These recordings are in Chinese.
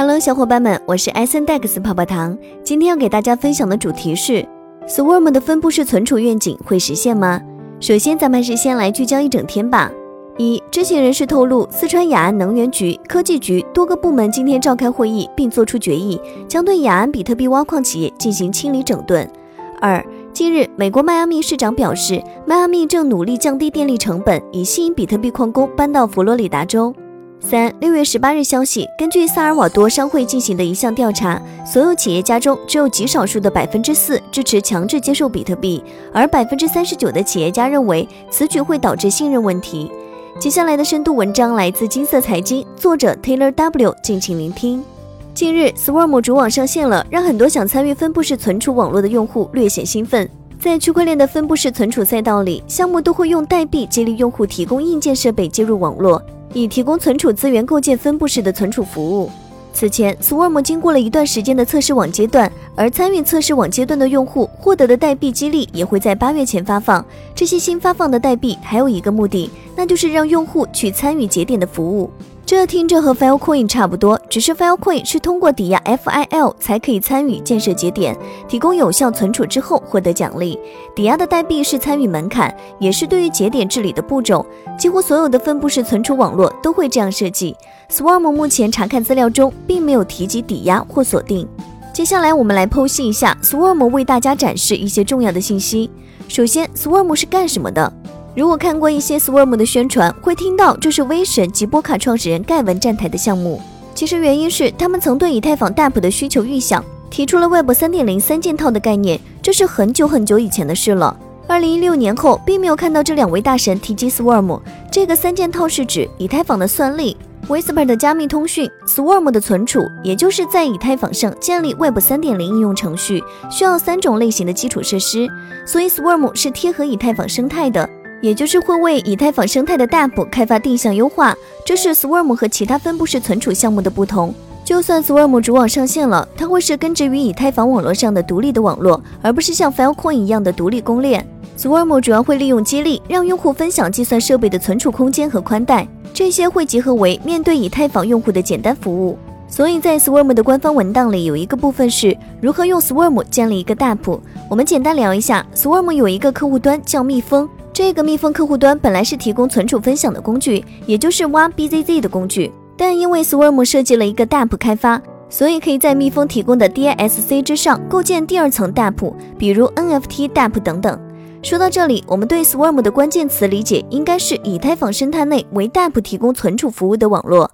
Hello，小伙伴们，我是 S N Dex 泡泡糖。今天要给大家分享的主题是 Swarm 的分布式存储愿景会实现吗？首先，咱们还是先来聚焦一整天吧。一，知情人士透露，四川雅安能源局、科技局多个部门今天召开会议，并作出决议，将对雅安比特币挖矿企业进行清理整顿。二，近日，美国迈阿密市长表示，迈阿密正努力降低电力成本，以吸引比特币矿工搬到佛罗里达州。三六月十八日消息，根据萨尔瓦多商会进行的一项调查，所有企业家中只有极少数的百分之四支持强制接受比特币，而百分之三十九的企业家认为此举会导致信任问题。接下来的深度文章来自金色财经，作者 Taylor W，敬请聆听。近日，Swarm 主网上线了，让很多想参与分布式存储网络的用户略显兴奋。在区块链的分布式存储赛道里，项目都会用代币激励用户提供硬件设备接入网络。以提供存储资源，构建分布式的存储服务。此前，Swarm 经过了一段时间的测试网阶段，而参与测试网阶段的用户获得的代币激励也会在八月前发放。这些新发放的代币还有一个目的，那就是让用户去参与节点的服务。这听着和 Filecoin 差不多，只是 Filecoin 是通过抵押 FIL 才可以参与建设节点，提供有效存储之后获得奖励。抵押的代币是参与门槛，也是对于节点治理的步骤。几乎所有的分布式存储网络都会这样设计。Swarm 目前查看资料中并没有提及抵押或锁定。接下来我们来剖析一下 Swarm 为大家展示一些重要的信息。首先，Swarm 是干什么的？如果看过一些 Swarm 的宣传，会听到这是威神及波卡创始人盖文站台的项目。其实原因是他们曾对以太坊 DAP 的需求预想，提出了 Web 三点零三件套的概念，这是很久很久以前的事了。二零一六年后，并没有看到这两位大神提及 Swarm。这个三件套是指以太坊的算力、Whisper 的加密通讯、Swarm 的存储，也就是在以太坊上建立 Web 三点零应用程序，需要三种类型的基础设施。所以 Swarm 是贴合以太坊生态的。也就是会为以太坊生态的 DApp 开发定向优化，这是 Swarm 和其他分布式存储项目的不同。就算 Swarm 主网上线了，它会是根植于以太坊网络上的独立的网络，而不是像 Filecoin 一样的独立公链。Swarm 主要会利用激励，让用户分享计算设备的存储空间和宽带，这些会结合为面对以太坊用户的简单服务。所以在 Swarm 的官方文档里有一个部分是如何用 Swarm 建立一个 DApp。我们简单聊一下，Swarm 有一个客户端叫蜜蜂。这个蜜蜂客户端本来是提供存储分享的工具，也就是挖 BZZ 的工具，但因为 Swarm 设计了一个 DAP 开发，所以可以在蜜蜂提供的 DISC 之上构建第二层 DAP，比如 NFT DAP 等等。说到这里，我们对 Swarm 的关键词理解应该是以太坊生态内为 DAP 提供存储服务的网络。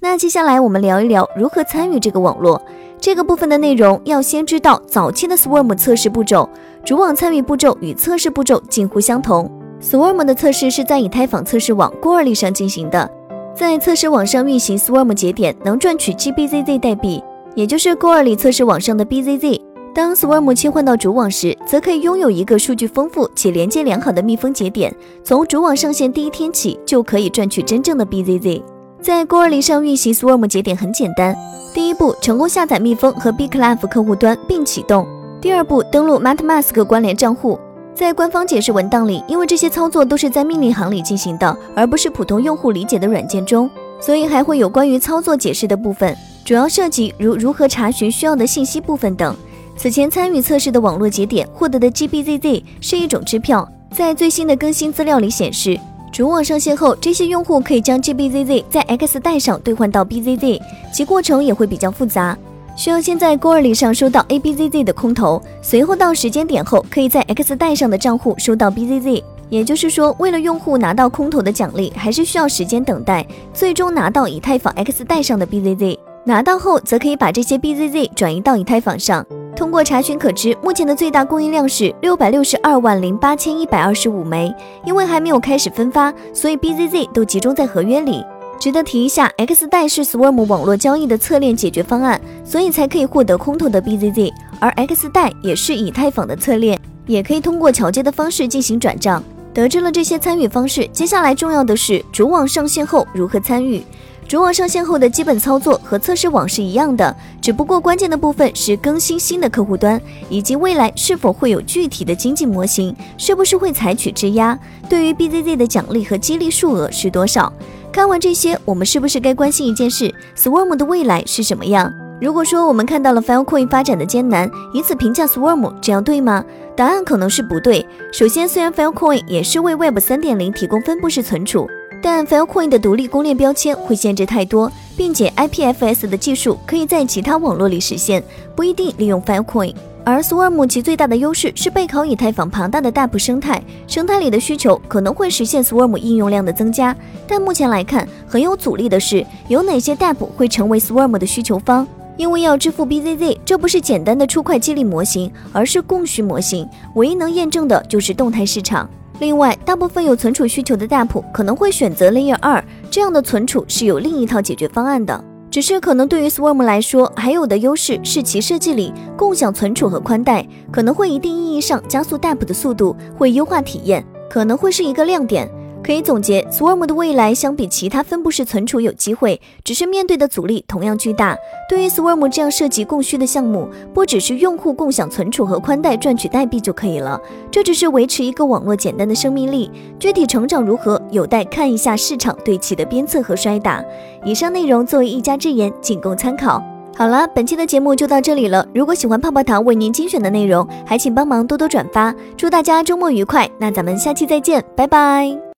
那接下来我们聊一聊如何参与这个网络。这个部分的内容要先知道早期的 Swarm 测试步骤，主网参与步骤与测试步骤近乎相同。Swarm 的测试是在以太坊测试网 g o r l y 上进行的，在测试网上运行 Swarm 节点能赚取 GBZZ 代币，也就是 g o r l y 测试网上的 BZZ。当 Swarm 切换到主网时，则可以拥有一个数据丰富且连接良好的密封节点，从主网上线第一天起就可以赚取真正的 BZZ。在 g o r l y 上运行 Swarm 节点很简单，第一步成功下载蜜蜂和 b c l a v 客户端并启动，第二步登录 MetaMask 关联账户。在官方解释文档里，因为这些操作都是在命令行里进行的，而不是普通用户理解的软件中，所以还会有关于操作解释的部分，主要涉及如如何查询需要的信息部分等。此前参与测试的网络节点获得的 GBZZ 是一种支票，在最新的更新资料里显示，主网上线后，这些用户可以将 GBZZ 在 X 带上兑换到 BZZ，其过程也会比较复杂。需要先在 g o r l y 上收到 ABZZ 的空投，随后到时间点后，可以在 X 带上的账户收到 BZZ。也就是说，为了用户拿到空投的奖励，还是需要时间等待，最终拿到以太坊 X 带上的 BZZ。拿到后，则可以把这些 BZZ 转移到以太坊上。通过查询可知，目前的最大供应量是六百六十二万零八千一百二十五枚。因为还没有开始分发，所以 BZZ 都集中在合约里。值得提一下，X 代是 Swarm 网络交易的侧链解决方案，所以才可以获得空投的 BZZ。而 X 代也是以太坊的侧链，也可以通过桥接的方式进行转账。得知了这些参与方式，接下来重要的是主网上线后如何参与。主网上线后的基本操作和测试网是一样的，只不过关键的部分是更新新的客户端，以及未来是否会有具体的经济模型，是不是会采取质押，对于 BZZ 的奖励和激励数额是多少。看完这些，我们是不是该关心一件事？Swarm 的未来是什么样？如果说我们看到了 Filecoin 发展的艰难，以此评价 Swarm，这样对吗？答案可能是不对。首先，虽然 Filecoin 也是为 Web 3.0提供分布式存储，但 Filecoin 的独立公链标签会限制太多，并且 IPFS 的技术可以在其他网络里实现，不一定利用 Filecoin。而 Swarm 其最大的优势是背靠以太坊庞大的 DApp 生态，生态里的需求可能会实现 Swarm 应用量的增加。但目前来看，很有阻力的是，有哪些 DApp 会成为 Swarm 的需求方？因为要支付 BZZ，这不是简单的出块激励模型，而是供需模型。唯一能验证的就是动态市场。另外，大部分有存储需求的 DApp 可能会选择 Layer 二，这样的存储是有另一套解决方案的。只是可能对于 Swarm 来说，还有的优势是其设计里共享存储和宽带，可能会一定意义上加速 DApp 的速度，会优化体验，可能会是一个亮点。可以总结，Swarm 的未来相比其他分布式存储有机会，只是面对的阻力同样巨大。对于 Swarm 这样涉及供需的项目，不只是用户共享存储和宽带赚取代币就可以了，这只是维持一个网络简单的生命力。具体成长如何，有待看一下市场对其的鞭策和摔打。以上内容作为一家之言，仅供参考。好了，本期的节目就到这里了。如果喜欢泡泡糖为您精选的内容，还请帮忙多多转发。祝大家周末愉快，那咱们下期再见，拜拜。